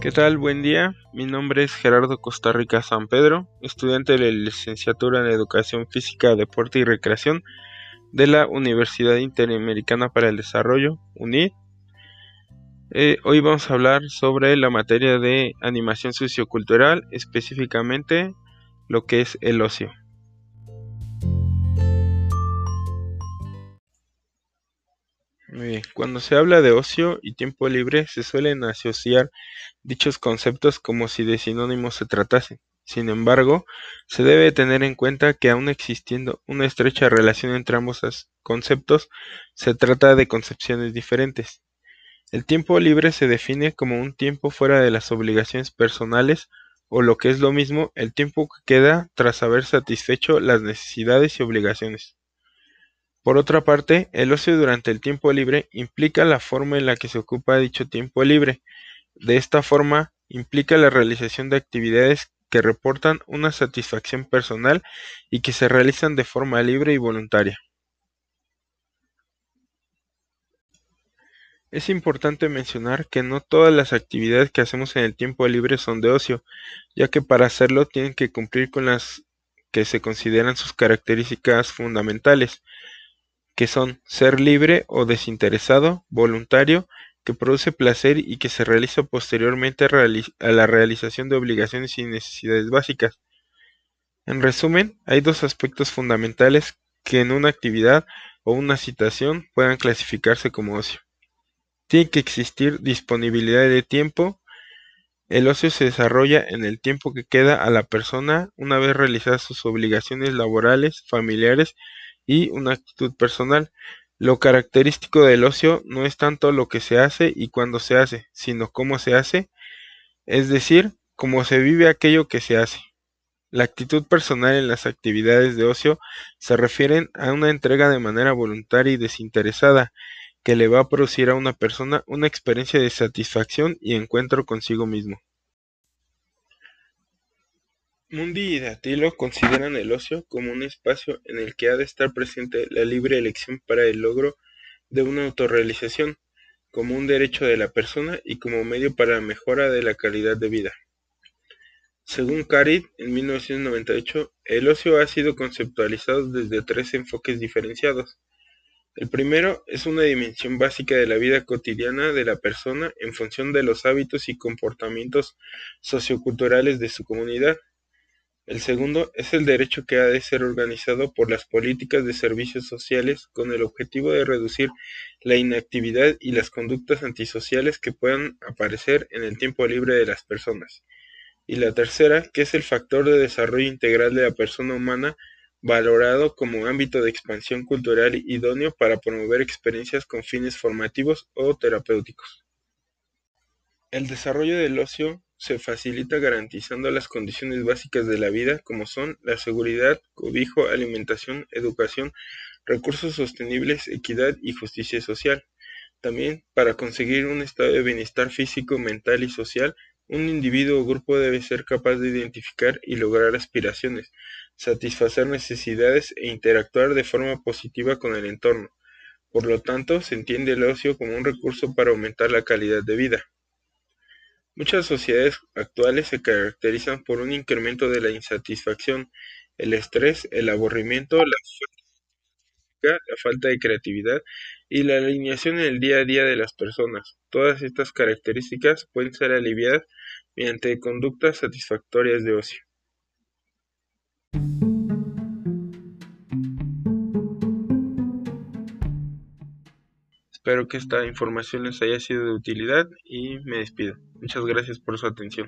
¿Qué tal? Buen día. Mi nombre es Gerardo Costa Rica San Pedro, estudiante de la licenciatura en Educación Física, Deporte y Recreación de la Universidad Interamericana para el Desarrollo, UNID. Eh, hoy vamos a hablar sobre la materia de animación sociocultural, específicamente lo que es el ocio. Cuando se habla de ocio y tiempo libre se suelen asociar dichos conceptos como si de sinónimos se tratase. Sin embargo, se debe tener en cuenta que aun existiendo una estrecha relación entre ambos conceptos, se trata de concepciones diferentes. El tiempo libre se define como un tiempo fuera de las obligaciones personales o lo que es lo mismo, el tiempo que queda tras haber satisfecho las necesidades y obligaciones. Por otra parte, el ocio durante el tiempo libre implica la forma en la que se ocupa dicho tiempo libre. De esta forma, implica la realización de actividades que reportan una satisfacción personal y que se realizan de forma libre y voluntaria. Es importante mencionar que no todas las actividades que hacemos en el tiempo libre son de ocio, ya que para hacerlo tienen que cumplir con las que se consideran sus características fundamentales, que son ser libre o desinteresado, voluntario, que produce placer y que se realiza posteriormente a la realización de obligaciones y necesidades básicas. En resumen, hay dos aspectos fundamentales que en una actividad o una situación puedan clasificarse como ocio. Tiene que existir disponibilidad de tiempo. El ocio se desarrolla en el tiempo que queda a la persona una vez realizadas sus obligaciones laborales, familiares y una actitud personal. Lo característico del ocio no es tanto lo que se hace y cuándo se hace, sino cómo se hace, es decir, cómo se vive aquello que se hace. La actitud personal en las actividades de ocio se refieren a una entrega de manera voluntaria y desinteresada que le va a producir a una persona una experiencia de satisfacción y encuentro consigo mismo. Mundi y Datilo consideran el ocio como un espacio en el que ha de estar presente la libre elección para el logro de una autorrealización, como un derecho de la persona y como medio para la mejora de la calidad de vida. Según Carid, en 1998, el ocio ha sido conceptualizado desde tres enfoques diferenciados. El primero es una dimensión básica de la vida cotidiana de la persona en función de los hábitos y comportamientos socioculturales de su comunidad. El segundo es el derecho que ha de ser organizado por las políticas de servicios sociales con el objetivo de reducir la inactividad y las conductas antisociales que puedan aparecer en el tiempo libre de las personas. Y la tercera, que es el factor de desarrollo integral de la persona humana valorado como ámbito de expansión cultural idóneo para promover experiencias con fines formativos o terapéuticos. El desarrollo del ocio se facilita garantizando las condiciones básicas de la vida como son la seguridad, cobijo, alimentación, educación, recursos sostenibles, equidad y justicia social. También, para conseguir un estado de bienestar físico, mental y social, un individuo o grupo debe ser capaz de identificar y lograr aspiraciones, satisfacer necesidades e interactuar de forma positiva con el entorno. Por lo tanto, se entiende el ocio como un recurso para aumentar la calidad de vida. Muchas sociedades actuales se caracterizan por un incremento de la insatisfacción, el estrés, el aburrimiento, la falta de creatividad y la alineación en el día a día de las personas. Todas estas características pueden ser aliviadas mediante conductas satisfactorias de ocio. Espero que esta información les haya sido de utilidad y me despido. Muchas gracias por su atención.